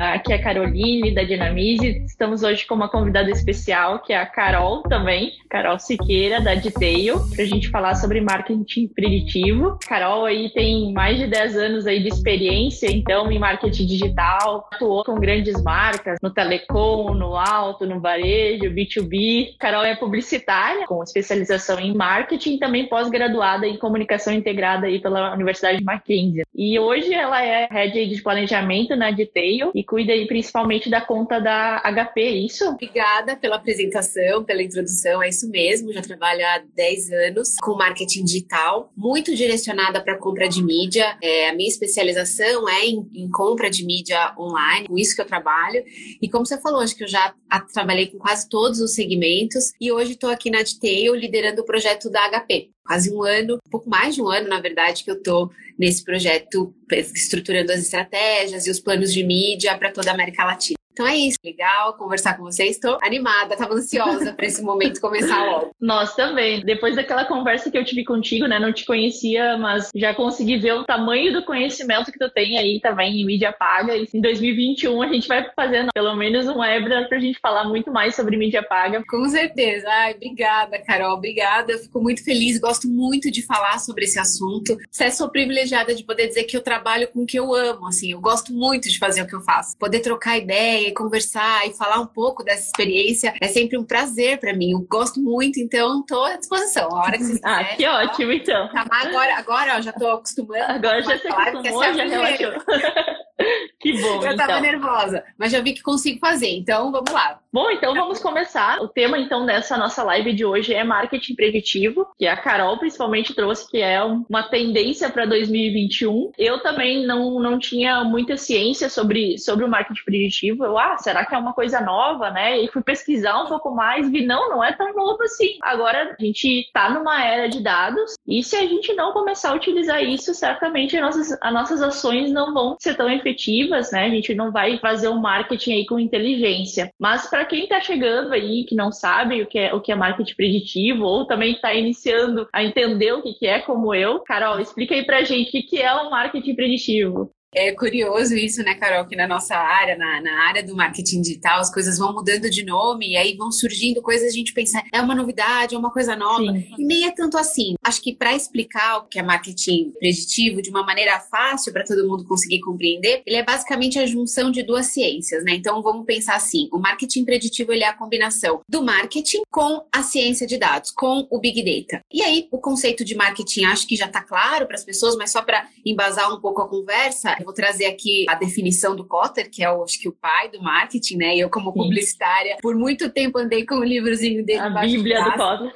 Aqui é a Caroline, da Dinamize. Estamos hoje com uma convidada especial, que é a Carol também, Carol Siqueira, da Detail, para a gente falar sobre marketing preditivo. Carol aí tem mais de 10 anos aí de experiência, então, em marketing digital, atuou com grandes marcas, no telecom, no alto, no varejo, B2B. Carol é publicitária, com especialização em marketing, também pós-graduada em comunicação integrada aí pela Universidade de Mackenzie. E hoje ela é head de planejamento na Detail e cuida aí principalmente da conta da HP, é isso? Obrigada pela apresentação, pela introdução, é isso mesmo. Já trabalho há 10 anos com marketing digital, muito direcionada para compra de mídia. É, a minha especialização é em, em, compra de mídia online, com isso que eu trabalho. E como você falou, acho que eu já trabalhei com quase todos os segmentos e hoje estou aqui na Detail liderando o projeto da HP quase um ano, um pouco mais de um ano, na verdade, que eu estou nesse projeto estruturando as estratégias e os planos de mídia para toda a América Latina. Então é isso, legal conversar com vocês. Estou animada, estava ansiosa para esse momento começar logo. Nós também. Depois daquela conversa que eu tive contigo, né? Não te conhecia, mas já consegui ver o tamanho do conhecimento que tu tem aí também em mídia paga. E em 2021 a gente vai fazendo pelo menos um webinar para a gente falar muito mais sobre mídia paga. Com certeza. Ai, obrigada, Carol. Obrigada. Eu fico muito feliz, gosto muito de falar sobre esse assunto. Você é sou privilegiada de poder dizer que eu trabalho com o que eu amo, assim. Eu gosto muito de fazer o que eu faço. Poder trocar ideia conversar e falar um pouco dessa experiência é sempre um prazer para mim. Eu gosto muito, então estou à disposição. A hora que vocês Ah, que ótimo, então. Tá, agora, agora ó, já estou acostumando. Agora já se acostumou, já relaxou. que bom, Eu então. tava nervosa, mas já vi que consigo fazer, então vamos lá. Bom, então vamos começar. O tema, então, dessa nossa live de hoje é marketing preditivo, que a Carol principalmente trouxe, que é uma tendência para 2021. Eu também não, não tinha muita ciência sobre, sobre o marketing preditivo. Eu, ah, será que é uma coisa nova, né? E fui pesquisar um pouco mais, vi, não, não é tão novo assim. Agora a gente está numa era de dados, e se a gente não começar a utilizar isso, certamente as nossas, as nossas ações não vão ser tão efetivas, né? A gente não vai fazer um marketing aí com inteligência. Mas para quem está chegando aí, que não sabe o que é, o que é marketing preditivo, ou também está iniciando a entender o que, que é, como eu, Carol, explica aí pra gente o que, que é o marketing preditivo. É curioso isso, né, Carol, que na nossa área, na, na, área do marketing digital, as coisas vão mudando de nome e aí vão surgindo coisas a gente pensa, é uma novidade, é uma coisa nova. Sim. E nem é tanto assim. Acho que para explicar o que é marketing preditivo de uma maneira fácil para todo mundo conseguir compreender, ele é basicamente a junção de duas ciências, né? Então vamos pensar assim, o marketing preditivo ele é a combinação do marketing com a ciência de dados, com o big data. E aí o conceito de marketing acho que já está claro para as pessoas, mas só para embasar um pouco a conversa, eu vou trazer aqui a definição do Cotter, que é o, acho que o pai do marketing, né? Eu, como publicitária, por muito tempo andei com o um livrozinho dele. A Bíblia do Cotter.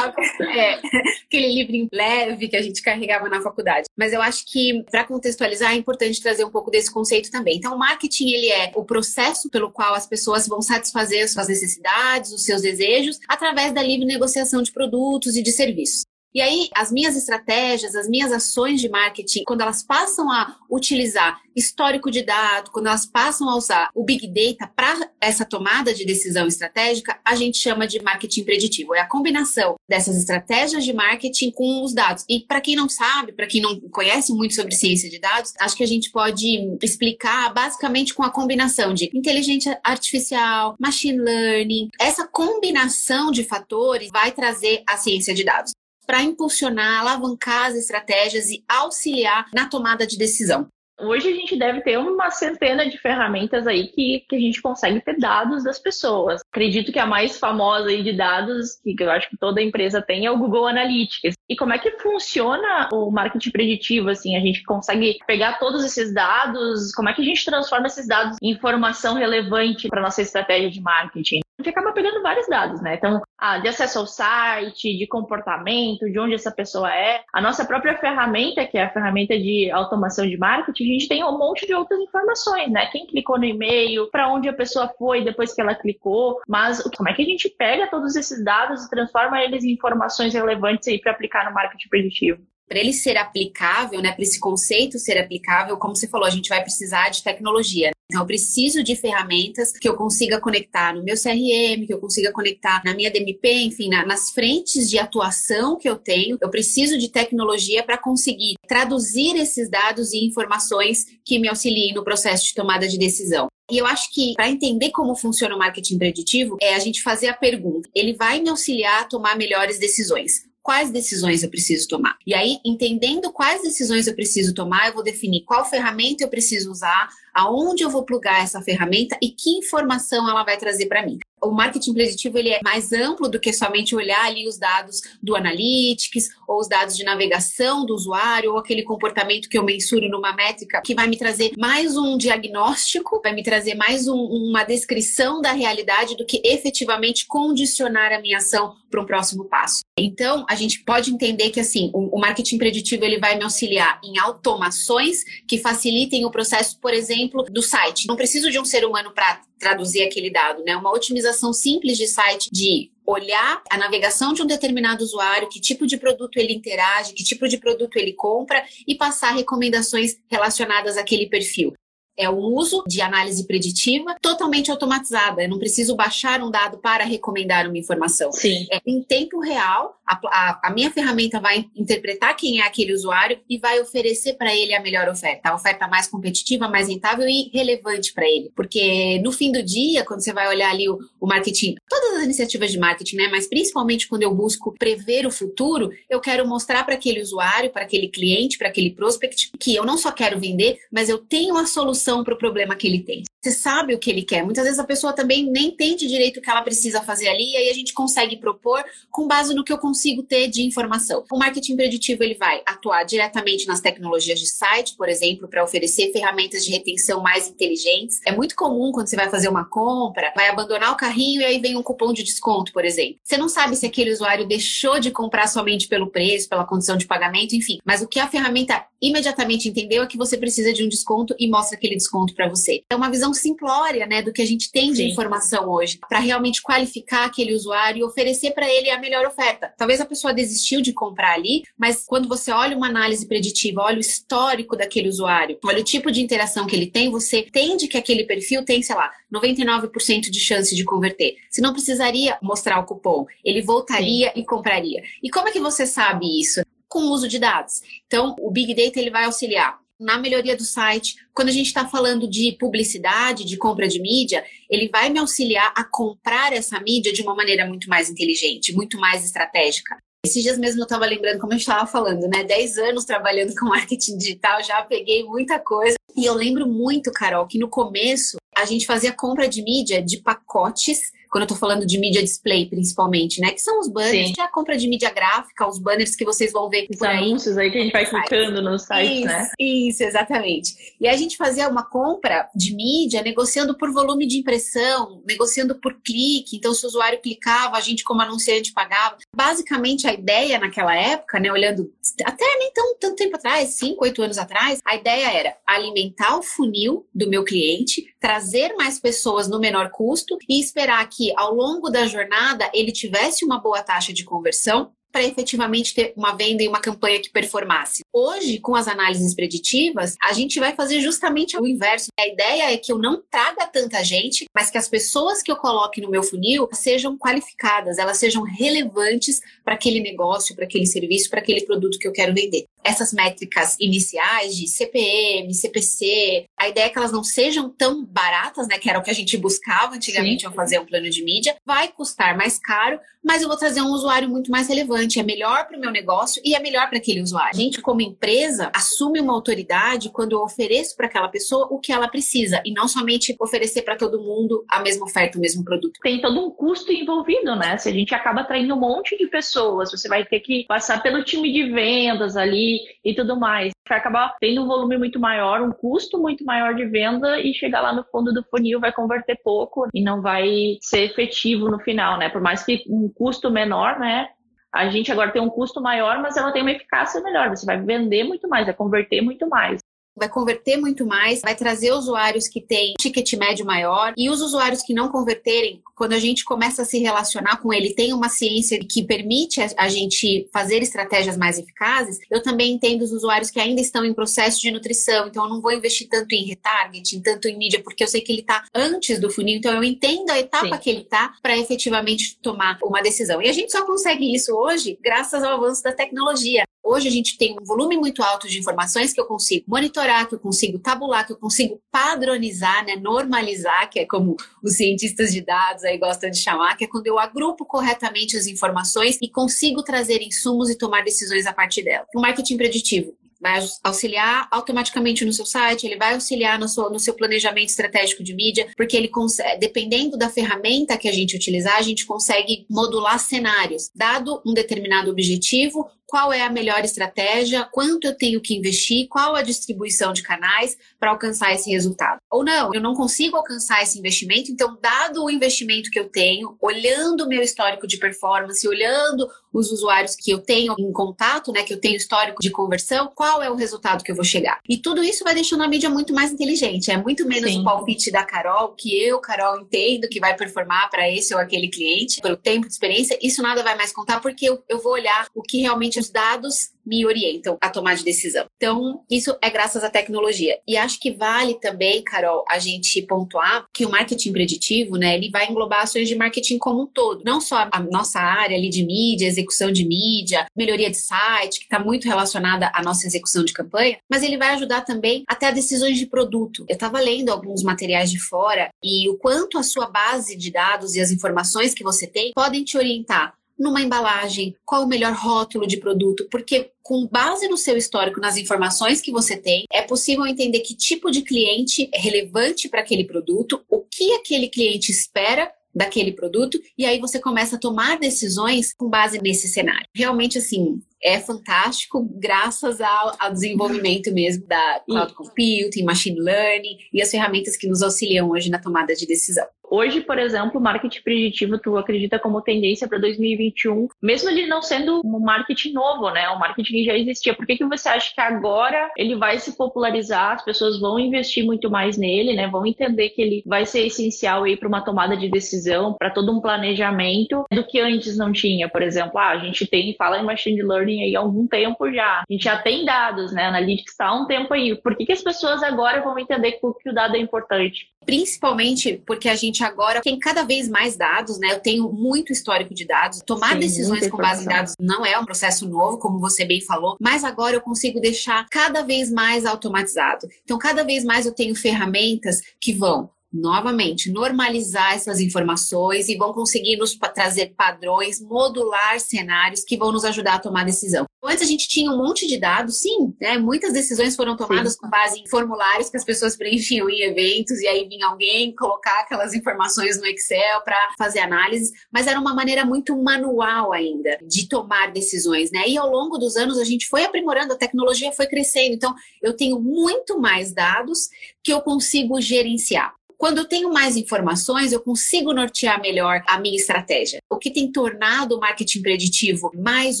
é, aquele livrinho leve que a gente carregava na faculdade. Mas eu acho que, para contextualizar, é importante trazer um pouco desse conceito também. Então, o marketing, ele é o processo pelo qual as pessoas vão satisfazer as suas necessidades, os seus desejos, através da livre negociação de produtos e de serviços. E aí, as minhas estratégias, as minhas ações de marketing, quando elas passam a utilizar histórico de dados, quando elas passam a usar o Big Data para essa tomada de decisão estratégica, a gente chama de marketing preditivo. É a combinação dessas estratégias de marketing com os dados. E para quem não sabe, para quem não conhece muito sobre ciência de dados, acho que a gente pode explicar basicamente com a combinação de inteligência artificial, machine learning. Essa combinação de fatores vai trazer a ciência de dados para impulsionar, alavancar as estratégias e auxiliar na tomada de decisão. Hoje a gente deve ter uma centena de ferramentas aí que, que a gente consegue ter dados das pessoas. Acredito que a mais famosa aí de dados, que eu acho que toda empresa tem, é o Google Analytics. E como é que funciona o marketing preditivo? Assim, a gente consegue pegar todos esses dados, como é que a gente transforma esses dados em informação relevante para nossa estratégia de marketing? Gente acaba pegando vários dados, né? Então, ah, de acesso ao site, de comportamento, de onde essa pessoa é. A nossa própria ferramenta, que é a ferramenta de automação de marketing, a gente tem um monte de outras informações, né? Quem clicou no e-mail, para onde a pessoa foi depois que ela clicou. Mas como é que a gente pega todos esses dados e transforma eles em informações relevantes aí para aplicar no marketing preditivo? para ele ser aplicável, né, para esse conceito ser aplicável, como você falou, a gente vai precisar de tecnologia. Então, eu preciso de ferramentas que eu consiga conectar no meu CRM, que eu consiga conectar na minha DMP, enfim, na, nas frentes de atuação que eu tenho. Eu preciso de tecnologia para conseguir traduzir esses dados e informações que me auxiliem no processo de tomada de decisão. E eu acho que para entender como funciona o marketing preditivo, é a gente fazer a pergunta: ele vai me auxiliar a tomar melhores decisões quais decisões eu preciso tomar. E aí, entendendo quais decisões eu preciso tomar, eu vou definir qual ferramenta eu preciso usar, aonde eu vou plugar essa ferramenta e que informação ela vai trazer para mim. O marketing preditivo ele é mais amplo do que somente olhar ali os dados do Analytics ou os dados de navegação do usuário ou aquele comportamento que eu mensuro numa métrica que vai me trazer mais um diagnóstico, vai me trazer mais um, uma descrição da realidade do que efetivamente condicionar a minha ação para um próximo passo. Então, a gente pode entender que assim, o, o marketing preditivo ele vai me auxiliar em automações que facilitem o processo, por exemplo, do site. Não preciso de um ser humano para traduzir aquele dado, né? Uma otimização simples de site de olhar a navegação de um determinado usuário, que tipo de produto ele interage, que tipo de produto ele compra e passar recomendações relacionadas àquele perfil é o uso de análise preditiva totalmente automatizada. Eu não preciso baixar um dado para recomendar uma informação. Sim. É, em tempo real, a, a, a, minha ferramenta vai interpretar quem é aquele usuário e vai oferecer para ele a melhor oferta, a oferta mais competitiva, mais rentável e relevante para ele. Porque no fim do dia, quando você vai olhar ali o, o marketing, todas as iniciativas de marketing, né? Mas principalmente quando eu busco prever o futuro, eu quero mostrar para aquele usuário, para aquele cliente, para aquele prospect, que eu não só quero vender, mas eu tenho a solução solução para o problema que ele tem. Você sabe o que ele quer. Muitas vezes a pessoa também nem entende direito o que ela precisa fazer ali, e aí a gente consegue propor com base no que eu consigo ter de informação. O marketing preditivo ele vai atuar diretamente nas tecnologias de site, por exemplo, para oferecer ferramentas de retenção mais inteligentes. É muito comum quando você vai fazer uma compra, vai abandonar o carrinho e aí vem um cupom de desconto, por exemplo. Você não sabe se aquele usuário deixou de comprar somente pelo preço, pela condição de pagamento, enfim. Mas o que a ferramenta imediatamente entendeu é que você precisa de um desconto e mostra aquele desconto para você. É uma visão simplória, né, do que a gente tem de Sim. informação hoje, para realmente qualificar aquele usuário e oferecer para ele a melhor oferta. Talvez a pessoa desistiu de comprar ali, mas quando você olha uma análise preditiva, olha o histórico daquele usuário, olha o tipo de interação que ele tem, você entende que aquele perfil tem, sei lá, 99% de chance de converter. Se não precisaria mostrar o cupom, ele voltaria Sim. e compraria. E como é que você sabe isso? Com o uso de dados. Então, o Big Data ele vai auxiliar na melhoria do site. Quando a gente está falando de publicidade, de compra de mídia, ele vai me auxiliar a comprar essa mídia de uma maneira muito mais inteligente, muito mais estratégica. Esses dias mesmo eu estava lembrando, como eu estava falando, né? 10 anos trabalhando com marketing digital, já peguei muita coisa. E eu lembro muito, Carol, que no começo a gente fazia compra de mídia de pacotes quando eu tô falando de mídia display, principalmente, né? Que são os banners, Sim. a compra de mídia gráfica, os banners que vocês vão ver por aí. anúncios aí que a gente vai clicando no site, isso, né? Isso, exatamente. E a gente fazia uma compra de mídia negociando por volume de impressão, negociando por clique. Então, se o usuário clicava, a gente, como anunciante, pagava. Basicamente, a ideia naquela época, né, olhando até nem tão tanto tempo atrás, cinco, oito anos atrás, a ideia era alimentar o funil do meu cliente, trazer mais pessoas no menor custo e esperar que ao longo da jornada ele tivesse uma boa taxa de conversão para efetivamente ter uma venda e uma campanha que performasse. Hoje, com as análises preditivas, a gente vai fazer justamente o inverso. A ideia é que eu não traga tanta gente, mas que as pessoas que eu coloque no meu funil sejam qualificadas, elas sejam relevantes para aquele negócio, para aquele serviço, para aquele produto que eu quero vender essas métricas iniciais de CPM, CPC, a ideia é que elas não sejam tão baratas, né, que era o que a gente buscava antigamente ao fazer um plano de mídia, vai custar mais caro, mas eu vou trazer um usuário muito mais relevante, é melhor para o meu negócio e é melhor para aquele usuário. A gente, como empresa, assume uma autoridade quando eu ofereço para aquela pessoa o que ela precisa e não somente oferecer para todo mundo a mesma oferta, o mesmo produto. Tem todo um custo envolvido, né? Se a gente acaba atraindo um monte de pessoas, você vai ter que passar pelo time de vendas ali, e, tudo mais. Vai acabar tendo um volume muito maior, um custo muito maior de venda e chegar lá no fundo do funil vai converter pouco e não vai ser efetivo no final, né? Por mais que um custo menor, né? A gente agora tem um custo maior, mas ela tem uma eficácia melhor. Você vai vender muito mais, vai converter muito mais vai converter muito mais, vai trazer usuários que têm ticket médio maior e os usuários que não converterem, quando a gente começa a se relacionar com ele, tem uma ciência que permite a gente fazer estratégias mais eficazes. Eu também entendo os usuários que ainda estão em processo de nutrição, então eu não vou investir tanto em retargeting, tanto em mídia, porque eu sei que ele está antes do funil, então eu entendo a etapa Sim. que ele está para efetivamente tomar uma decisão. E a gente só consegue isso hoje graças ao avanço da tecnologia. Hoje a gente tem um volume muito alto de informações que eu consigo monitorar, que eu consigo tabular, que eu consigo padronizar, né, normalizar, que é como os cientistas de dados aí gostam de chamar, que é quando eu agrupo corretamente as informações e consigo trazer insumos e tomar decisões a partir dela. O marketing preditivo vai auxiliar automaticamente no seu site, ele vai auxiliar no seu, no seu planejamento estratégico de mídia, porque ele consegue, dependendo da ferramenta que a gente utilizar, a gente consegue modular cenários. Dado um determinado objetivo, qual é a melhor estratégia, quanto eu tenho que investir, qual a distribuição de canais para alcançar esse resultado. Ou não, eu não consigo alcançar esse investimento, então, dado o investimento que eu tenho, olhando o meu histórico de performance, olhando os usuários que eu tenho em contato, né, que eu tenho histórico de conversão, qual é o resultado que eu vou chegar. E tudo isso vai deixando a mídia muito mais inteligente, é muito menos Sim. o palpite da Carol, que eu, Carol, entendo que vai performar para esse ou aquele cliente, pelo tempo de experiência, isso nada vai mais contar, porque eu, eu vou olhar o que realmente os dados me orientam a tomar de decisão. Então, isso é graças à tecnologia. E acho que vale também, Carol, a gente pontuar que o marketing preditivo, né, ele vai englobar ações de marketing como um todo. Não só a nossa área ali de mídia, execução de mídia, melhoria de site, que está muito relacionada à nossa execução de campanha, mas ele vai ajudar também até a decisões de produto. Eu estava lendo alguns materiais de fora e o quanto a sua base de dados e as informações que você tem podem te orientar numa embalagem, qual o melhor rótulo de produto, porque com base no seu histórico, nas informações que você tem, é possível entender que tipo de cliente é relevante para aquele produto, o que aquele cliente espera daquele produto, e aí você começa a tomar decisões com base nesse cenário. Realmente, assim, é fantástico graças ao, ao desenvolvimento mesmo da cloud computing, machine learning e as ferramentas que nos auxiliam hoje na tomada de decisão. Hoje, por exemplo, o marketing preditivo, tu acredita como tendência para 2021, mesmo ele não sendo um marketing novo, né? Um marketing que já existia. Por que, que você acha que agora ele vai se popularizar, as pessoas vão investir muito mais nele, né? Vão entender que ele vai ser essencial aí para uma tomada de decisão, para todo um planejamento do que antes não tinha. Por exemplo, ah, a gente tem, fala em machine learning aí há algum tempo já. A gente já tem dados, né? Analytics está há um tempo aí. Por que, que as pessoas agora vão entender que o dado é importante? Principalmente porque a gente agora tem cada vez mais dados, né? Eu tenho muito histórico de dados. Tomar Sim, decisões com base em dados não é um processo novo, como você bem falou, mas agora eu consigo deixar cada vez mais automatizado. Então, cada vez mais eu tenho ferramentas que vão novamente, normalizar essas informações e vão conseguir nos trazer padrões, modular cenários que vão nos ajudar a tomar decisão. Antes a gente tinha um monte de dados, sim, né? Muitas decisões foram tomadas sim. com base em formulários que as pessoas preenchiam em eventos e aí vinha alguém colocar aquelas informações no Excel para fazer análise, mas era uma maneira muito manual ainda de tomar decisões, né? E ao longo dos anos a gente foi aprimorando, a tecnologia foi crescendo, então eu tenho muito mais dados que eu consigo gerenciar. Quando eu tenho mais informações, eu consigo nortear melhor a minha estratégia. O que tem tornado o marketing preditivo mais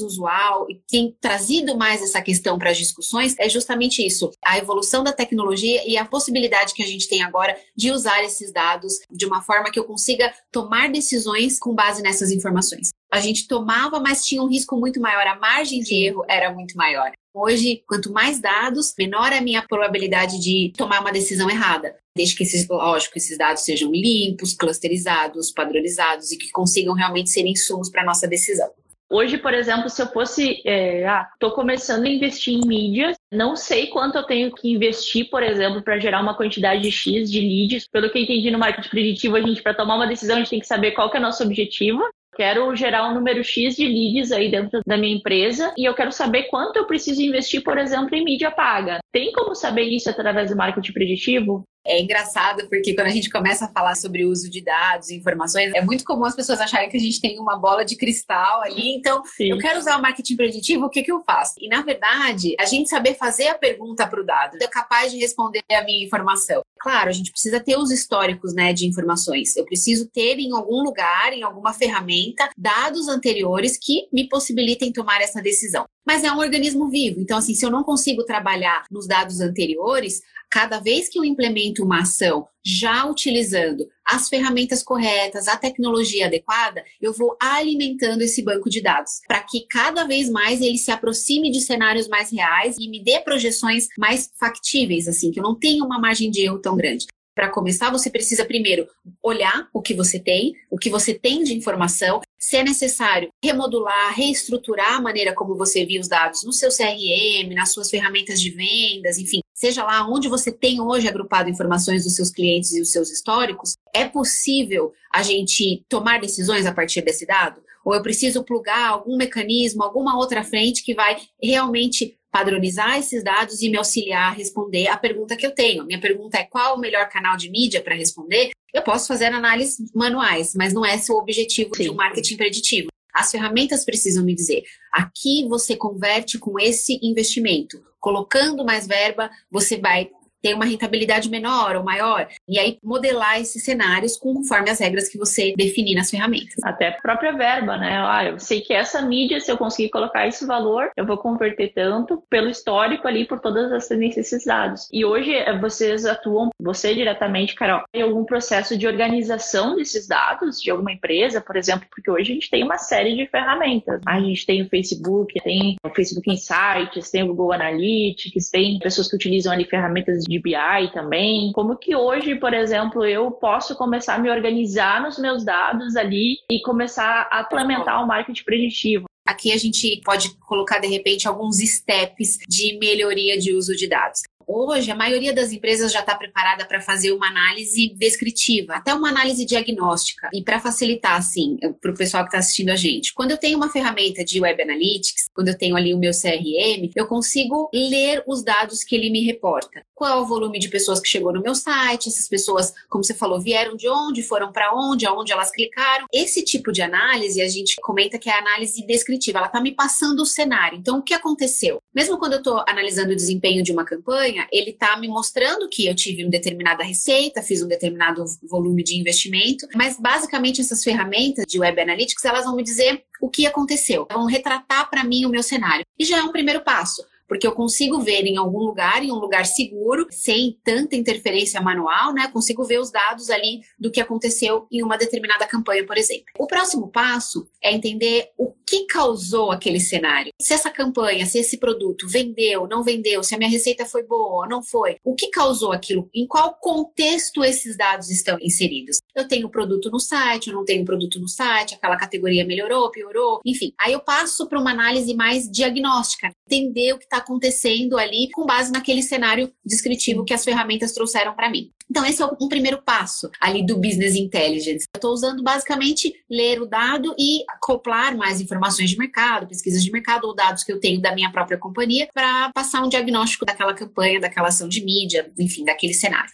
usual e tem trazido mais essa questão para as discussões é justamente isso: a evolução da tecnologia e a possibilidade que a gente tem agora de usar esses dados de uma forma que eu consiga tomar decisões com base nessas informações. A gente tomava, mas tinha um risco muito maior, a margem de erro era muito maior. Hoje, quanto mais dados, menor é a minha probabilidade de tomar uma decisão errada. Desde que, esses, lógico, esses dados sejam limpos, clusterizados, padronizados e que consigam realmente ser insumos para nossa decisão. Hoje, por exemplo, se eu fosse, é, ah, estou começando a investir em mídias, não sei quanto eu tenho que investir, por exemplo, para gerar uma quantidade X de leads. Pelo que eu entendi no marketing preditivo, a gente, para tomar uma decisão, a gente tem que saber qual que é o nosso objetivo quero gerar um número X de leads aí dentro da minha empresa e eu quero saber quanto eu preciso investir, por exemplo, em mídia paga. Tem como saber isso através do marketing preditivo? É engraçado porque quando a gente começa a falar sobre o uso de dados e informações, é muito comum as pessoas acharem que a gente tem uma bola de cristal ali. Então, Sim. eu quero usar o marketing preditivo, o que, que eu faço? E, na verdade, a gente saber fazer a pergunta para o dado, é capaz de responder a minha informação. Claro, a gente precisa ter os históricos né, de informações. Eu preciso ter em algum lugar, em alguma ferramenta, dados anteriores que me possibilitem tomar essa decisão. Mas é um organismo vivo. Então, assim, se eu não consigo trabalhar nos dados anteriores, cada vez que eu implemento uma ação já utilizando as ferramentas corretas, a tecnologia adequada, eu vou alimentando esse banco de dados para que cada vez mais ele se aproxime de cenários mais reais e me dê projeções mais factíveis, assim, que eu não tenha uma margem de erro tão grande. Para começar, você precisa primeiro olhar o que você tem, o que você tem de informação, se é necessário remodular, reestruturar a maneira como você via os dados no seu CRM, nas suas ferramentas de vendas, enfim, seja lá onde você tem hoje agrupado informações dos seus clientes e os seus históricos, é possível a gente tomar decisões a partir desse dado? Ou eu preciso plugar algum mecanismo, alguma outra frente que vai realmente padronizar esses dados e me auxiliar a responder a pergunta que eu tenho. Minha pergunta é qual o melhor canal de mídia para responder? Eu posso fazer análises manuais, mas não é esse o objetivo Sim. de um marketing preditivo. As ferramentas precisam me dizer: aqui você converte com esse investimento. Colocando mais verba, você vai ter uma rentabilidade menor ou maior. E aí modelar esses cenários conforme as regras que você definir nas ferramentas. Até a própria verba, né? Ah, eu sei que essa mídia, se eu conseguir colocar esse valor, eu vou converter tanto pelo histórico ali, por todas essas necessidades. E hoje eh, vocês atuam, você diretamente, Carol, em algum processo de organização desses dados de alguma empresa, por exemplo, porque hoje a gente tem uma série de ferramentas. A gente tem o Facebook, tem o Facebook Insights, tem o Google Analytics, tem pessoas que utilizam ali ferramentas de BI também. Como que hoje, por exemplo, eu posso começar a me organizar nos meus dados ali e começar a implementar o marketing preditivo? Aqui a gente pode colocar de repente alguns steps de melhoria de uso de dados. Hoje, a maioria das empresas já está preparada para fazer uma análise descritiva, até uma análise diagnóstica. E para facilitar, assim, para o pessoal que está assistindo a gente, quando eu tenho uma ferramenta de Web Analytics, quando eu tenho ali o meu CRM, eu consigo ler os dados que ele me reporta. Qual é o volume de pessoas que chegou no meu site? Essas pessoas, como você falou, vieram de onde, foram para onde, aonde elas clicaram. Esse tipo de análise, a gente comenta que é análise descritiva. Ela está me passando o cenário. Então, o que aconteceu? Mesmo quando eu estou analisando o desempenho de uma campanha, campanha, ele está me mostrando que eu tive uma determinada receita, fiz um determinado volume de investimento, mas basicamente essas ferramentas de Web Analytics, elas vão me dizer o que aconteceu, vão retratar para mim o meu cenário. E já é um primeiro passo porque eu consigo ver em algum lugar, em um lugar seguro, sem tanta interferência manual, né? Consigo ver os dados ali do que aconteceu em uma determinada campanha, por exemplo. O próximo passo é entender o que causou aquele cenário. Se essa campanha, se esse produto vendeu, não vendeu, se a minha receita foi boa ou não foi, o que causou aquilo? Em qual contexto esses dados estão inseridos? Eu tenho produto no site, eu não tenho produto no site, aquela categoria melhorou, piorou, enfim. Aí eu passo para uma análise mais diagnóstica, entender o que está acontecendo ali com base naquele cenário descritivo que as ferramentas trouxeram para mim. Então, esse é um primeiro passo ali do Business Intelligence. Eu estou usando basicamente ler o dado e acoplar mais informações de mercado, pesquisas de mercado ou dados que eu tenho da minha própria companhia para passar um diagnóstico daquela campanha, daquela ação de mídia, enfim, daquele cenário.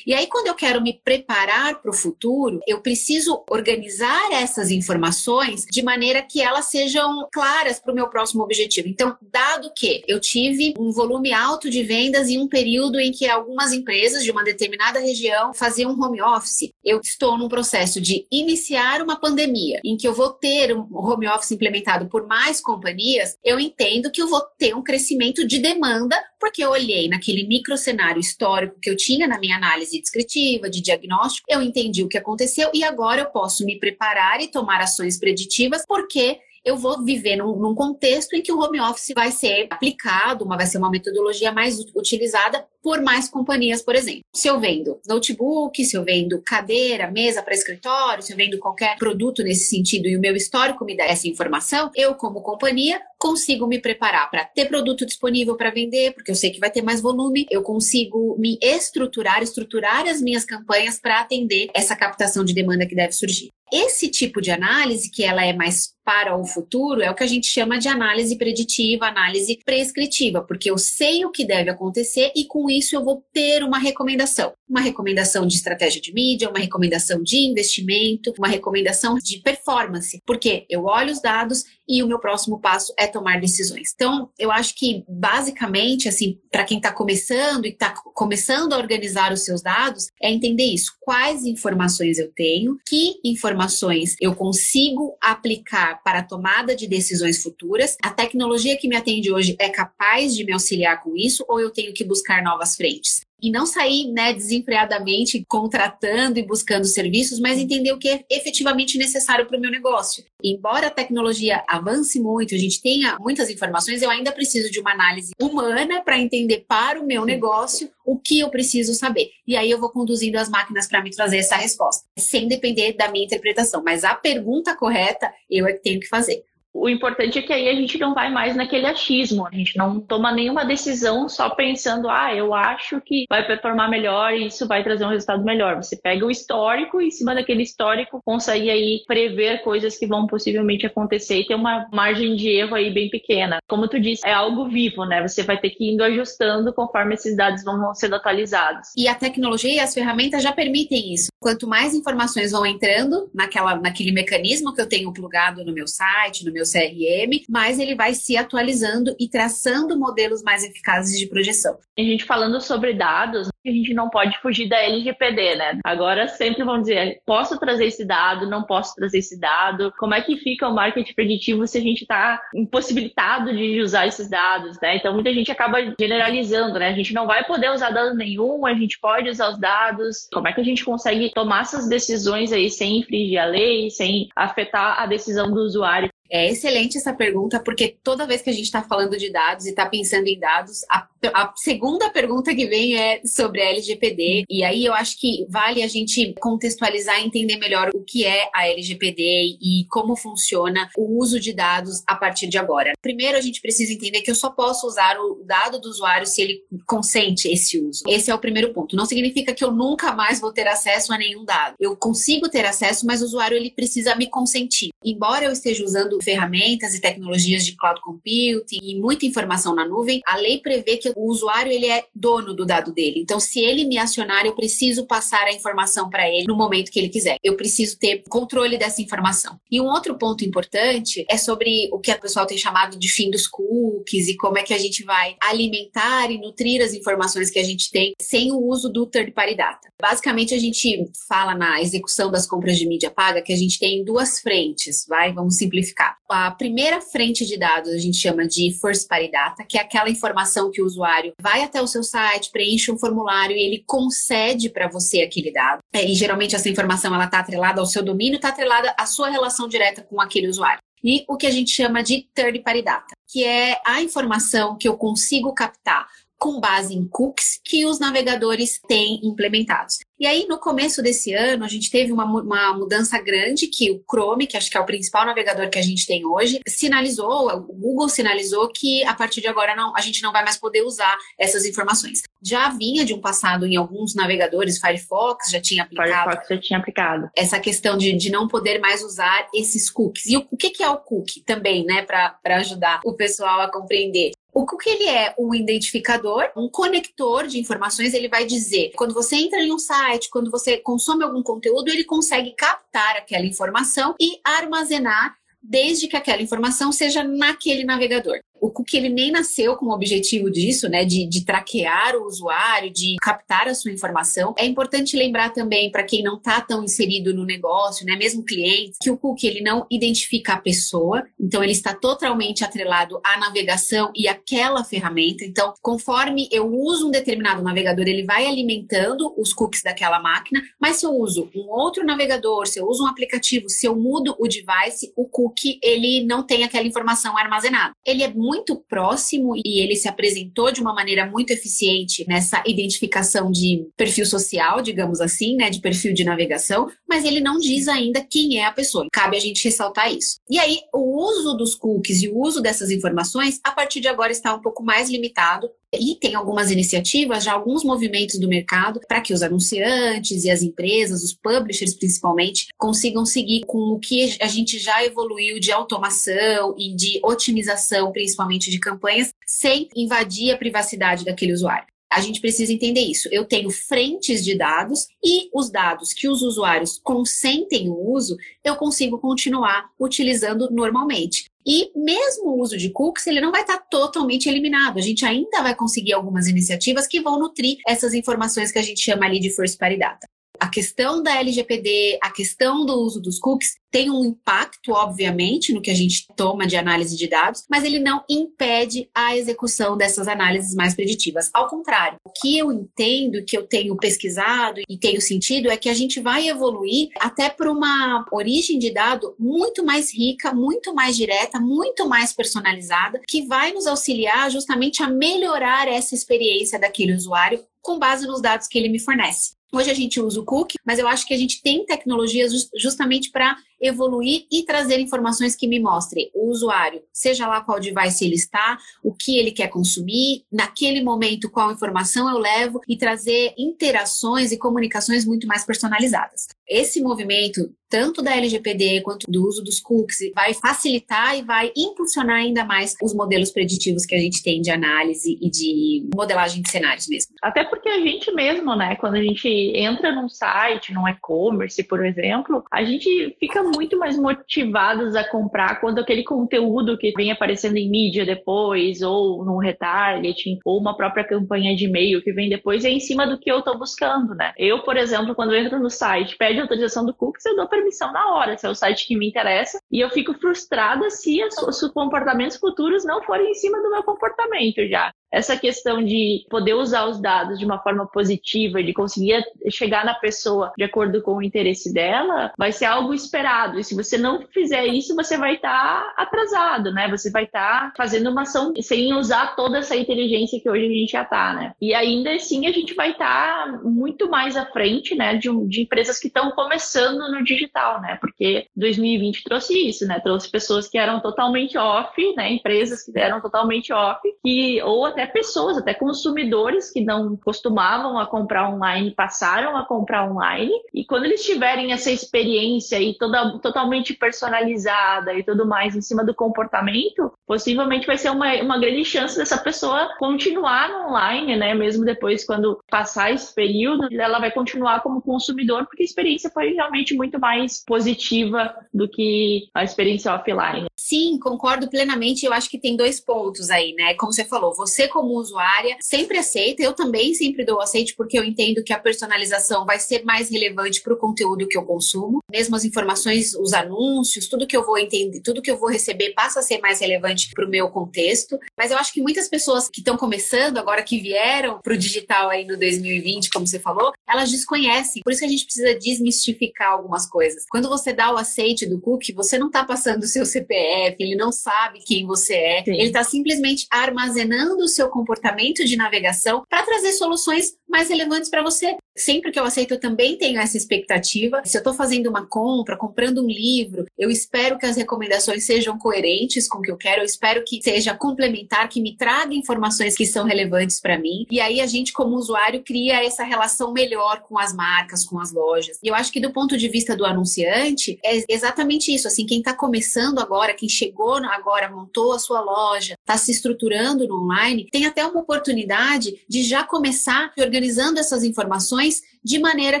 E aí, quando eu quero me preparar para o futuro, eu preciso organizar essas informações de maneira que elas sejam claras para o meu próximo objetivo. Então, dado que eu tive um volume alto de vendas em um período em que algumas empresas de uma determinada região faziam home office, eu estou num processo de iniciar uma pandemia em que eu vou ter um home office implementado por mais companhias, eu entendo que eu vou ter um crescimento de demanda, porque eu olhei naquele microcenário histórico que eu tinha na minha análise análise descritiva, de diagnóstico, eu entendi o que aconteceu e agora eu posso me preparar e tomar ações preditivas, porque eu vou viver num, num, contexto em que o home office vai ser aplicado, uma, vai ser uma metodologia mais utilizada por mais companhias, por exemplo. Se eu vendo notebook, se eu vendo cadeira, mesa para escritório, se eu vendo qualquer produto nesse sentido e o meu histórico me dá essa informação, eu, como companhia, consigo me preparar para ter produto disponível para vender, porque eu sei que vai ter mais volume, eu consigo me estruturar, estruturar as minhas campanhas para atender essa captação de demanda que deve surgir. Esse tipo de análise, que ela é mais para o futuro, é o que a gente chama de análise preditiva, análise prescritiva, porque eu sei o que deve acontecer e com isso eu vou ter uma recomendação. Uma recomendação de estratégia de mídia, uma recomendação de investimento, uma recomendação de performance, porque eu olho os dados e o meu próximo passo é tomar decisões. Então, eu acho que basicamente, assim, para quem está começando e está começando a organizar os seus dados, é entender isso. Quais informações eu tenho, que informações eu consigo aplicar para a tomada de decisões futuras. A tecnologia que me atende hoje é capaz de me auxiliar com isso ou eu tenho que buscar novas frentes? E não sair né, desenfreadamente contratando e buscando serviços, mas entender o que é efetivamente necessário para o meu negócio. Embora a tecnologia avance muito, a gente tenha muitas informações, eu ainda preciso de uma análise humana para entender para o meu negócio o que eu preciso saber. E aí eu vou conduzindo as máquinas para me trazer essa resposta, sem depender da minha interpretação. Mas a pergunta correta eu é que tenho que fazer. O importante é que aí a gente não vai mais naquele achismo, a gente não toma nenhuma decisão só pensando, ah, eu acho que vai performar melhor e isso vai trazer um resultado melhor. Você pega o histórico e em cima daquele histórico consegue aí prever coisas que vão possivelmente acontecer e ter uma margem de erro aí bem pequena. Como tu disse, é algo vivo, né? Você vai ter que ir indo ajustando conforme esses dados vão sendo atualizados. E a tecnologia e as ferramentas já permitem isso. Quanto mais informações vão entrando naquela, naquele mecanismo que eu tenho plugado no meu site, no meu CRM, mas ele vai se atualizando e traçando modelos mais eficazes de projeção. A gente falando sobre dados, a gente não pode fugir da LGPD, né? Agora sempre vão dizer, posso trazer esse dado, não posso trazer esse dado. Como é que fica o marketing preditivo se a gente está impossibilitado de usar esses dados, né? Então muita gente acaba generalizando, né? A gente não vai poder usar dado nenhum, a gente pode usar os dados. Como é que a gente consegue tomar essas decisões aí sem infringir a lei, sem afetar a decisão do usuário? É excelente essa pergunta, porque toda vez que a gente está falando de dados e está pensando em dados, a, a, segunda pergunta que vem é sobre a LGPD. E aí eu acho que vale a gente contextualizar e entender melhor o que é a LGPD e como funciona o uso de dados a partir de agora. Primeiro, a gente precisa entender que eu só posso usar o dado do usuário se ele consente esse uso. Esse é o primeiro ponto. Não significa que eu nunca mais vou ter acesso a nenhum dado. Eu consigo ter acesso, mas o usuário ele precisa me consentir. Embora eu esteja usando ferramentas e tecnologias de cloud computing e muita informação na nuvem, a lei prevê que o usuário ele é dono do dado dele. Então, se ele me acionar, eu preciso passar a informação para ele no momento que ele quiser. Eu preciso ter controle dessa informação. E um outro ponto importante é sobre o que a pessoal tem chamado de fim dos cookies e como é que a gente vai alimentar e nutrir as informações que a gente tem sem o uso do third party data. Basicamente, a gente fala na execução das compras de mídia paga que a gente tem duas frentes, vai? Vamos simplificar. A primeira frente de dados a gente chama de first party data, que é aquela informação que o usuário vai até o seu site, preenche um formulário e ele concede para você aquele dado. É, e geralmente essa informação ela está atrelada ao seu domínio, está atrelada à sua relação direta com aquele usuário. E o que a gente chama de third party data, que é a informação que eu consigo captar com base em cookies que os navegadores têm implementados. E aí, no começo desse ano, a gente teve uma, uma mudança grande que o Chrome, que acho que é o principal navegador que a gente tem hoje, sinalizou, o Google sinalizou que a partir de agora não, a gente não vai mais poder usar essas informações. Já vinha de um passado em alguns navegadores, Firefox já tinha aplicado. Firefox já tinha aplicado. Essa questão de, de não poder mais usar esses cookies. E o, o que, que é o cookie também, né, para ajudar o pessoal a compreender? O que ele é? Um identificador, um conector de informações. Ele vai dizer, quando você entra em um site, quando você consome algum conteúdo, ele consegue captar aquela informação e armazenar desde que aquela informação seja naquele navegador o cookie ele nem nasceu com o objetivo disso, né, de, de traquear o usuário, de captar a sua informação. É importante lembrar também para quem não está tão inserido no negócio, né, mesmo clientes, que o cookie ele não identifica a pessoa, então ele está totalmente atrelado à navegação e àquela ferramenta. Então, conforme eu uso um determinado navegador, ele vai alimentando os cookies daquela máquina, mas se eu uso um outro navegador, se eu uso um aplicativo, se eu mudo o device, o cookie ele não tem aquela informação armazenada. Ele é muito muito próximo e ele se apresentou de uma maneira muito eficiente nessa identificação de perfil social, digamos assim, né, de perfil de navegação, mas ele não diz ainda quem é a pessoa. Cabe a gente ressaltar isso. E aí, o uso dos cookies e o uso dessas informações, a partir de agora, está um pouco mais limitado e tem algumas iniciativas, já alguns movimentos do mercado, para que os anunciantes e as empresas, os publishers principalmente, consigam seguir com o que a gente já evoluiu de automação e de otimização, principalmente de campanhas, sem invadir a privacidade daquele usuário. A gente precisa entender isso. Eu tenho frentes de dados e os dados que os usuários consentem o uso, eu consigo continuar utilizando normalmente. E mesmo o uso de cookies, ele não vai estar totalmente eliminado. A gente ainda vai conseguir algumas iniciativas que vão nutrir essas informações que a gente chama ali de first party data. A questão da LGPD, a questão do uso dos cookies tem um impacto, obviamente, no que a gente toma de análise de dados, mas ele não impede a execução dessas análises mais preditivas. Ao contrário, o que eu entendo, que eu tenho pesquisado e tenho sentido é que a gente vai evoluir até para uma origem de dado muito mais rica, muito mais direta, muito mais personalizada, que vai nos auxiliar justamente a melhorar essa experiência daquele usuário com base nos dados que ele me fornece. Hoje a gente usa o cookie, mas eu acho que a gente tem tecnologias justamente para evoluir e trazer informações que me mostrem o usuário, seja lá qual device ele está, o que ele quer consumir, naquele momento qual informação eu levo e trazer interações e comunicações muito mais personalizadas. Esse movimento, tanto da LGPD quanto do uso dos cookies, vai facilitar e vai impulsionar ainda mais os modelos preditivos que a gente tem de análise e de modelagem de cenários mesmo. Até porque a gente mesmo, né, quando a gente entra num site, num e-commerce, por exemplo, a gente fica muito mais motivados a comprar quando aquele conteúdo que vem aparecendo em mídia depois, ou num retargeting, ou uma própria campanha de e-mail que vem depois, é em cima do que eu estou buscando, né? Eu, por exemplo, quando entro no site, pede autorização do cookies, eu dou permissão na hora, se é o site que me interessa, e eu fico frustrada se os comportamentos futuros não forem em cima do meu comportamento já essa questão de poder usar os dados de uma forma positiva, de conseguir chegar na pessoa de acordo com o interesse dela, vai ser algo esperado. E se você não fizer isso, você vai estar tá atrasado, né? Você vai estar tá fazendo uma ação sem usar toda essa inteligência que hoje a gente já está, né? E ainda assim a gente vai estar tá muito mais à frente, né, de, de empresas que estão começando no digital, né? Porque 2020 trouxe isso, né? Trouxe pessoas que eram totalmente off, né? Empresas que eram totalmente off, que ou até até pessoas, até consumidores que não costumavam a comprar online, passaram a comprar online. E quando eles tiverem essa experiência e toda, totalmente personalizada e tudo mais em cima do comportamento, possivelmente vai ser uma, uma grande chance dessa pessoa continuar online, né? Mesmo depois, quando passar esse período, ela vai continuar como consumidor, porque a experiência foi realmente muito mais positiva do que a experiência offline. Sim, concordo plenamente. Eu acho que tem dois pontos aí, né? Como você falou, você como usuária sempre aceita, eu também sempre dou aceite porque eu entendo que a personalização vai ser mais relevante para o conteúdo que eu consumo. Mesmo as informações, os anúncios, tudo que eu vou entender, tudo que eu vou receber passa a ser mais relevante para o meu contexto. Mas eu acho que muitas pessoas que estão começando agora, que vieram para o digital aí no 2020, como você falou, elas desconhecem. Por isso que a gente precisa desmistificar algumas coisas. Quando você dá o aceite do cookie, você não está passando o seu CPF, ele não sabe quem você é, Sim. ele está simplesmente armazenando o seu seu comportamento de navegação para trazer soluções mais relevantes para você. Sempre que eu aceito, eu também tenho essa expectativa. Se eu estou fazendo uma compra, comprando um livro, eu espero que as recomendações sejam coerentes com o que eu quero, eu espero que seja complementar, que me traga informações que são relevantes para mim. E aí a gente, como usuário, cria essa relação melhor com as marcas, com as lojas. E eu acho que do ponto de vista do anunciante, é exatamente isso. Assim, quem está começando agora, quem chegou agora, montou a sua loja, está se estruturando no online, tem até uma oportunidade de já começar organizando essas informações de maneira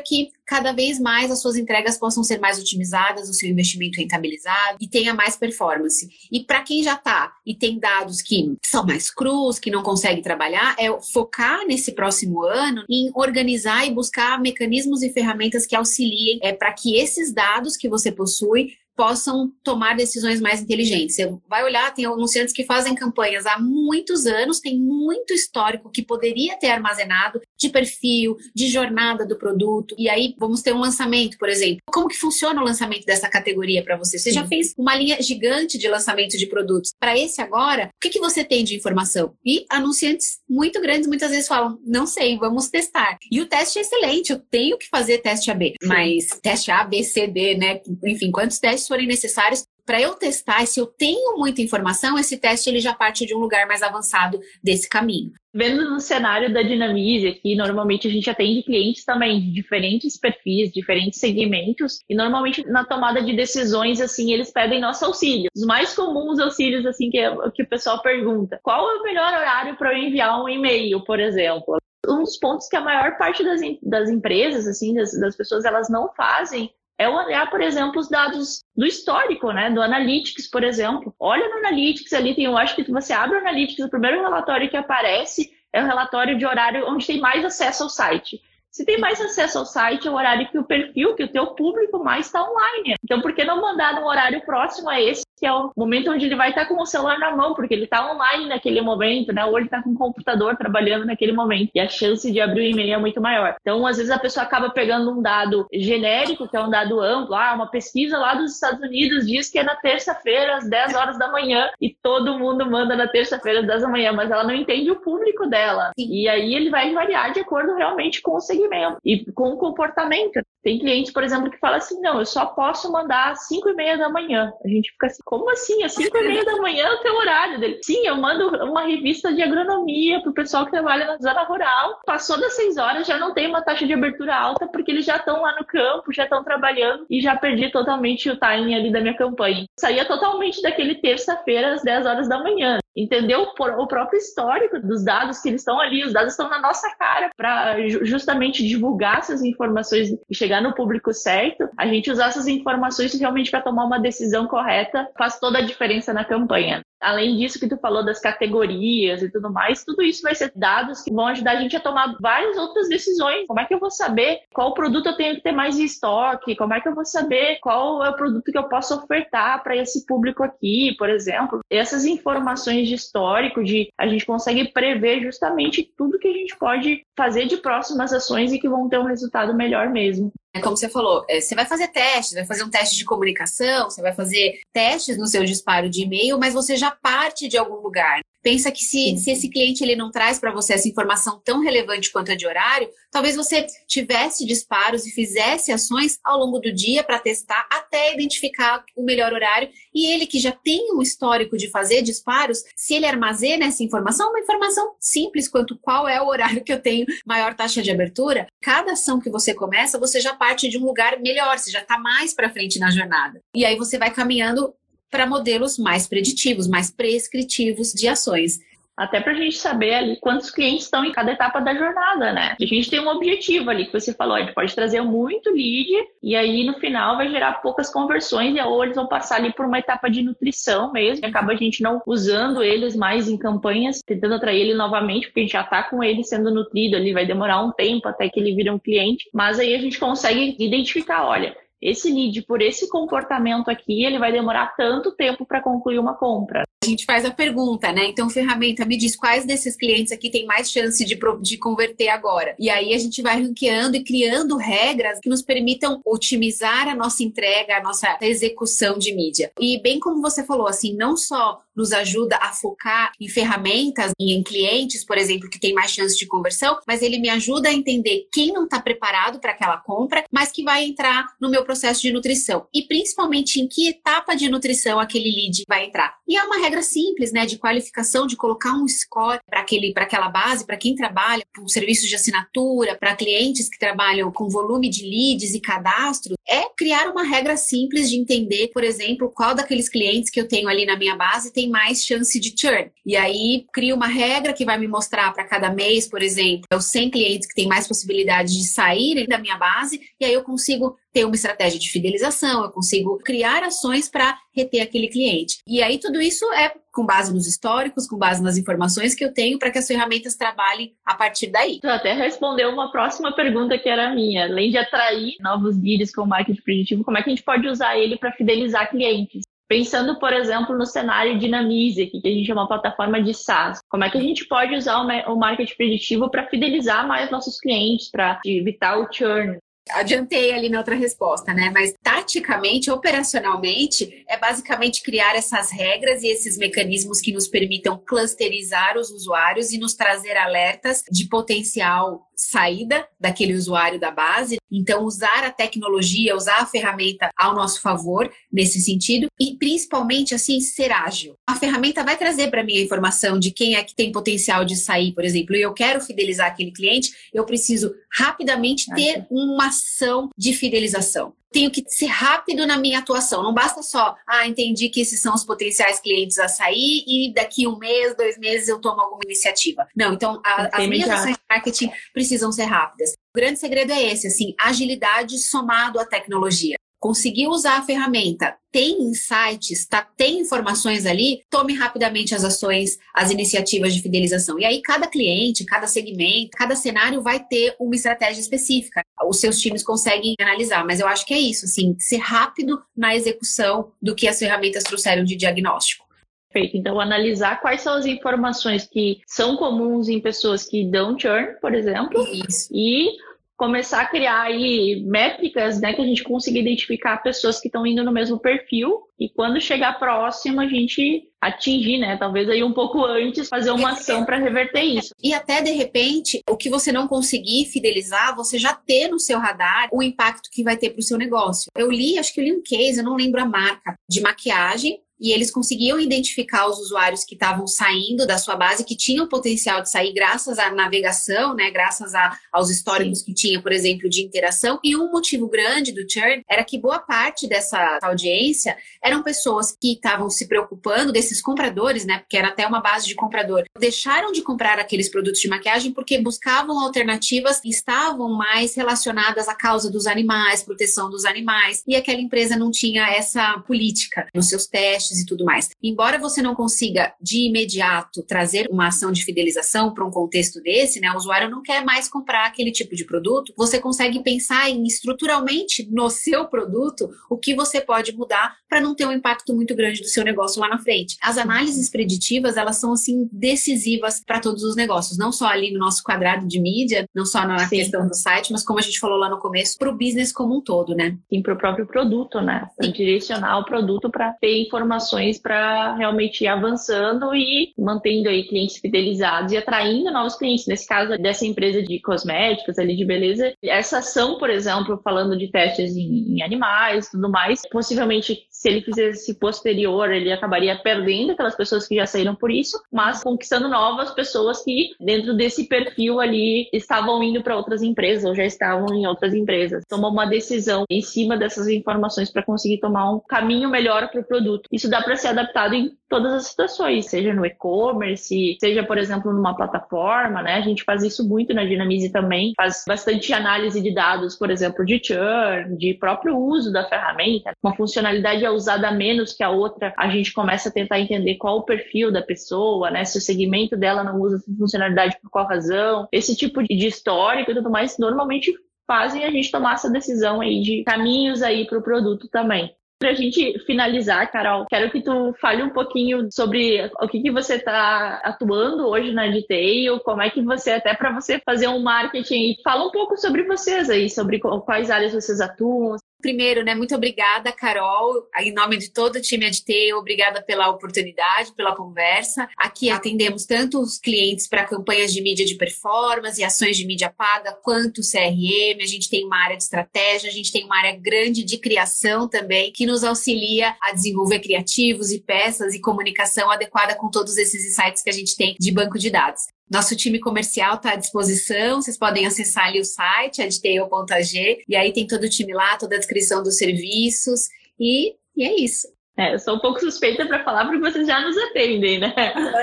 que cada vez mais as suas entregas possam ser mais otimizadas, o seu investimento rentabilizado e tenha mais performance. E para quem já está e tem dados que são mais crus, que não consegue trabalhar, é focar nesse próximo ano em organizar e buscar mecanismos e ferramentas que auxiliem é, para que esses dados que você possui possam tomar decisões mais inteligentes. Você vai olhar, tem anunciantes que fazem campanhas há muitos anos, tem muito histórico que poderia ter armazenado de perfil, de jornada do produto. E aí vamos ter um lançamento, por exemplo. Como que funciona o lançamento dessa categoria para você? Você Sim. já fez uma linha gigante de lançamento de produtos. Para esse agora, o que, que você tem de informação? E anunciantes muito grandes muitas vezes falam: não sei, vamos testar. E o teste é excelente, eu tenho que fazer teste AB, mas teste A, B, C, D, né? Enfim, quantos testes testes forem necessários para eu testar, se eu tenho muita informação, esse teste ele já parte de um lugar mais avançado desse caminho. Vendo no cenário da Dinamize aqui, normalmente a gente atende clientes também de diferentes perfis, diferentes segmentos, e normalmente na tomada de decisões, assim, eles pedem nosso auxílio. Os mais comuns auxílios, assim, que, que o pessoal pergunta, qual é o melhor horário para eu enviar um e-mail, por exemplo? Um dos pontos que a maior parte das, das empresas, assim, das, das pessoas, elas não fazem é olhar, por exemplo, os dados do histórico, né? Do Analytics, por exemplo. Olha no Analytics ali, tem, eu acho que você abre o Analytics, o primeiro relatório que aparece é o relatório de horário onde tem mais acesso ao site. Se tem mais acesso ao site, é o horário que o perfil, que o teu público mais está online. Então, por que não mandar num horário próximo a esse, que é o momento onde ele vai estar com o celular na mão, porque ele está online naquele momento, né? Ou ele está com o computador trabalhando naquele momento. E a chance de abrir o e-mail é muito maior. Então, às vezes a pessoa acaba pegando um dado genérico, que é um dado amplo. Ah, uma pesquisa lá dos Estados Unidos diz que é na terça-feira, às 10 horas da manhã, e todo mundo manda na terça-feira, às 10 da manhã, mas ela não entende o público dela. E aí ele vai variar de acordo realmente com o segmento e com comportamento. Tem clientes, por exemplo, que falam assim: não, eu só posso mandar às 5 e meia da manhã. A gente fica assim, como assim? Às 5 e meia da manhã é o teu horário dele? Sim, eu mando uma revista de agronomia para o pessoal que trabalha na zona rural. Passou das 6 horas, já não tem uma taxa de abertura alta, porque eles já estão lá no campo, já estão trabalhando e já perdi totalmente o timing ali da minha campanha. Saía totalmente daquele terça-feira às 10 horas da manhã. Entendeu o próprio histórico dos dados que eles estão ali, os dados estão na nossa cara para justamente divulgar essas informações e chegar no público certo. A gente usar essas informações realmente para tomar uma decisão correta faz toda a diferença na campanha. Além disso que tu falou das categorias e tudo mais, tudo isso vai ser dados que vão ajudar a gente a tomar várias outras decisões. Como é que eu vou saber qual produto eu tenho que ter mais em estoque? Como é que eu vou saber qual é o produto que eu posso ofertar para esse público aqui, por exemplo? Essas informações de histórico, de a gente consegue prever justamente tudo que a gente pode fazer de próximas ações e que vão ter um resultado melhor mesmo. É como você falou, é, você vai fazer testes, vai fazer um teste de comunicação, você vai fazer testes no seu disparo de e-mail, mas você já parte de algum lugar. Pensa que se, se esse cliente ele não traz para você essa informação tão relevante quanto a de horário, talvez você tivesse disparos e fizesse ações ao longo do dia para testar até identificar o melhor horário. E ele que já tem um histórico de fazer disparos, se ele armazena essa informação, uma informação simples quanto qual é o horário que eu tenho maior taxa de abertura, cada ação que você começa, você já parte de um lugar melhor, você já está mais para frente na jornada. E aí você vai caminhando para modelos mais preditivos, mais prescritivos de ações. Até para a gente saber ali quantos clientes estão em cada etapa da jornada, né? A gente tem um objetivo ali que você falou, a gente pode trazer muito lead e aí no final vai gerar poucas conversões e ou eles vão passar ali por uma etapa de nutrição mesmo, e acaba a gente não usando eles mais em campanhas, tentando atrair ele novamente, porque a gente já está com ele sendo nutrido ali, vai demorar um tempo até que ele vire um cliente, mas aí a gente consegue identificar, olha, esse lead, por esse comportamento aqui, ele vai demorar tanto tempo para concluir uma compra. A gente faz a pergunta, né? Então, ferramenta, me diz quais desses clientes aqui tem mais chance de, de converter agora. E aí a gente vai ranqueando e criando regras que nos permitam otimizar a nossa entrega, a nossa execução de mídia. E bem como você falou, assim, não só nos ajuda a focar em ferramentas e em clientes, por exemplo, que tem mais chance de conversão, mas ele me ajuda a entender quem não está preparado para aquela compra, mas que vai entrar no meu processo de nutrição. E principalmente em que etapa de nutrição aquele lead vai entrar. E é uma regra simples, né, de qualificação, de colocar um score para aquele, para aquela base, para quem trabalha com serviços de assinatura, para clientes que trabalham com volume de leads e cadastro, é criar uma regra simples de entender, por exemplo, qual daqueles clientes que eu tenho ali na minha base tem mais chance de churn. E aí crio uma regra que vai me mostrar para cada mês, por exemplo, os 100 clientes que têm mais possibilidade de saírem da minha base, e aí eu consigo ter uma estratégia de fidelização, eu consigo criar ações para reter aquele cliente. E aí tudo isso é com base nos históricos, com base nas informações que eu tenho para que as ferramentas trabalhem a partir daí. Tu até respondeu uma próxima pergunta que era minha. Além de atrair novos leads com o marketing preditivo, como é que a gente pode usar ele para fidelizar clientes? Pensando, por exemplo, no cenário Dinamize, que a gente é uma plataforma de SaaS, como é que a gente pode usar o marketing preditivo para fidelizar mais nossos clientes, para evitar o churn? adiantei ali na outra resposta, né? Mas taticamente, operacionalmente, é basicamente criar essas regras e esses mecanismos que nos permitam clusterizar os usuários e nos trazer alertas de potencial saída daquele usuário da base. Então, usar a tecnologia, usar a ferramenta ao nosso favor nesse sentido e principalmente assim ser ágil. A ferramenta vai trazer para mim a informação de quem é que tem potencial de sair, por exemplo, e eu quero fidelizar aquele cliente, eu preciso rapidamente ter uma ação de fidelização tenho que ser rápido na minha atuação. Não basta só, ah, entendi que esses são os potenciais clientes a sair e daqui um mês, dois meses eu tomo alguma iniciativa. Não, então a, as minhas ações de marketing precisam ser rápidas. O grande segredo é esse, assim, agilidade somado à tecnologia. Conseguiu usar a ferramenta, tem insights, tá, tem informações ali, tome rapidamente as ações, as iniciativas de fidelização. E aí, cada cliente, cada segmento, cada cenário vai ter uma estratégia específica. Os seus times conseguem analisar, mas eu acho que é isso, assim, ser rápido na execução do que as ferramentas trouxeram de diagnóstico. Perfeito. Então, analisar quais são as informações que são comuns em pessoas que dão churn, por exemplo, Isso. e começar a criar aí métricas, né, que a gente consiga identificar pessoas que estão indo no mesmo perfil e quando chegar próximo a gente atingir, né, talvez aí um pouco antes fazer uma ação para reverter isso. E até de repente, o que você não conseguir fidelizar, você já ter no seu radar o impacto que vai ter para o seu negócio. Eu li, acho que eu li um case, eu não lembro a marca, de maquiagem e eles conseguiam identificar os usuários que estavam saindo da sua base, que tinham potencial de sair graças à navegação, né, graças a, aos históricos Sim. que tinha, por exemplo, de interação. E um motivo grande do churn era que boa parte dessa audiência eram pessoas que estavam se preocupando, desses compradores, né, porque era até uma base de comprador, deixaram de comprar aqueles produtos de maquiagem porque buscavam alternativas que estavam mais relacionadas à causa dos animais, proteção dos animais, e aquela empresa não tinha essa política nos seus testes testes e tudo mais. Embora você não consiga de imediato trazer uma ação de fidelização para um contexto desse, né? O usuário não quer mais comprar aquele tipo de produto, você consegue pensar em estruturalmente no seu produto o que você pode mudar para não ter um impacto muito grande do seu negócio lá na frente. As análises preditivas, elas são assim decisivas para todos os negócios, não só ali no nosso quadrado de mídia, não só na Sim. questão do site, mas como a gente falou lá no começo, para o business como um todo, né? Sim, para o próprio produto, né? Direcionar o produto para ter informação informações para realmente ir avançando e mantendo aí clientes fidelizados e atraindo novos clientes. Nesse caso dessa empresa de cosméticos ali de beleza, essa ação, por exemplo, falando de testes em, em animais, tudo mais, possivelmente se ele fizesse posterior, ele acabaria perdendo aquelas pessoas que já saíram por isso, mas conquistando novas pessoas que dentro desse perfil ali estavam indo para outras empresas ou já estavam em outras empresas. Tomou uma decisão em cima dessas informações para conseguir tomar um caminho melhor para o produto. Isso dá para ser adaptado em todas as situações, seja no e-commerce, seja, por exemplo, numa plataforma, né? A gente faz isso muito na Dinamize também, faz bastante análise de dados, por exemplo, de churn, de próprio uso da ferramenta. Uma funcionalidade usada menos que a outra, a gente começa a tentar entender qual o perfil da pessoa, né? Se o segmento dela não usa essa funcionalidade por qual razão. Esse tipo de histórico e tudo mais, normalmente fazem a gente tomar essa decisão aí de caminhos aí para o produto também. Para a gente finalizar, Carol, quero que tu fale um pouquinho sobre o que, que você está atuando hoje na Detail, como é que você, até para você fazer um marketing, fala um pouco sobre vocês aí, sobre quais áreas vocês atuam, Primeiro, né, muito obrigada, Carol, em nome de todo o time Adteo, obrigada pela oportunidade, pela conversa. Aqui atendemos tanto os clientes para campanhas de mídia de performance e ações de mídia paga, quanto CRM. A gente tem uma área de estratégia, a gente tem uma área grande de criação também, que nos auxilia a desenvolver criativos e peças e comunicação adequada com todos esses insights que a gente tem de banco de dados. Nosso time comercial está à disposição, vocês podem acessar ali o site, adtail.ag, e aí tem todo o time lá, toda a descrição dos serviços, e, e é isso. É, eu sou um pouco suspeita para falar porque vocês já nos atendem, né?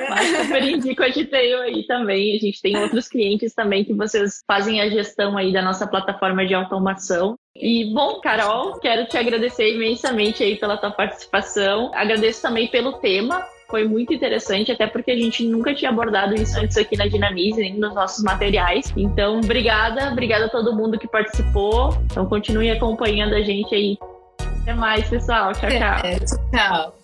Mas super indico a Giteio aí também. A gente tem outros clientes também que vocês fazem a gestão aí da nossa plataforma de automação. E bom, Carol, quero te agradecer imensamente aí pela tua participação. Agradeço também pelo tema, foi muito interessante, até porque a gente nunca tinha abordado isso antes aqui na Dinamize, nem nos nossos materiais. Então, obrigada, obrigada a todo mundo que participou. Então, continue acompanhando a gente aí. Até mais, pessoal. Tchau, tchau. É, tchau.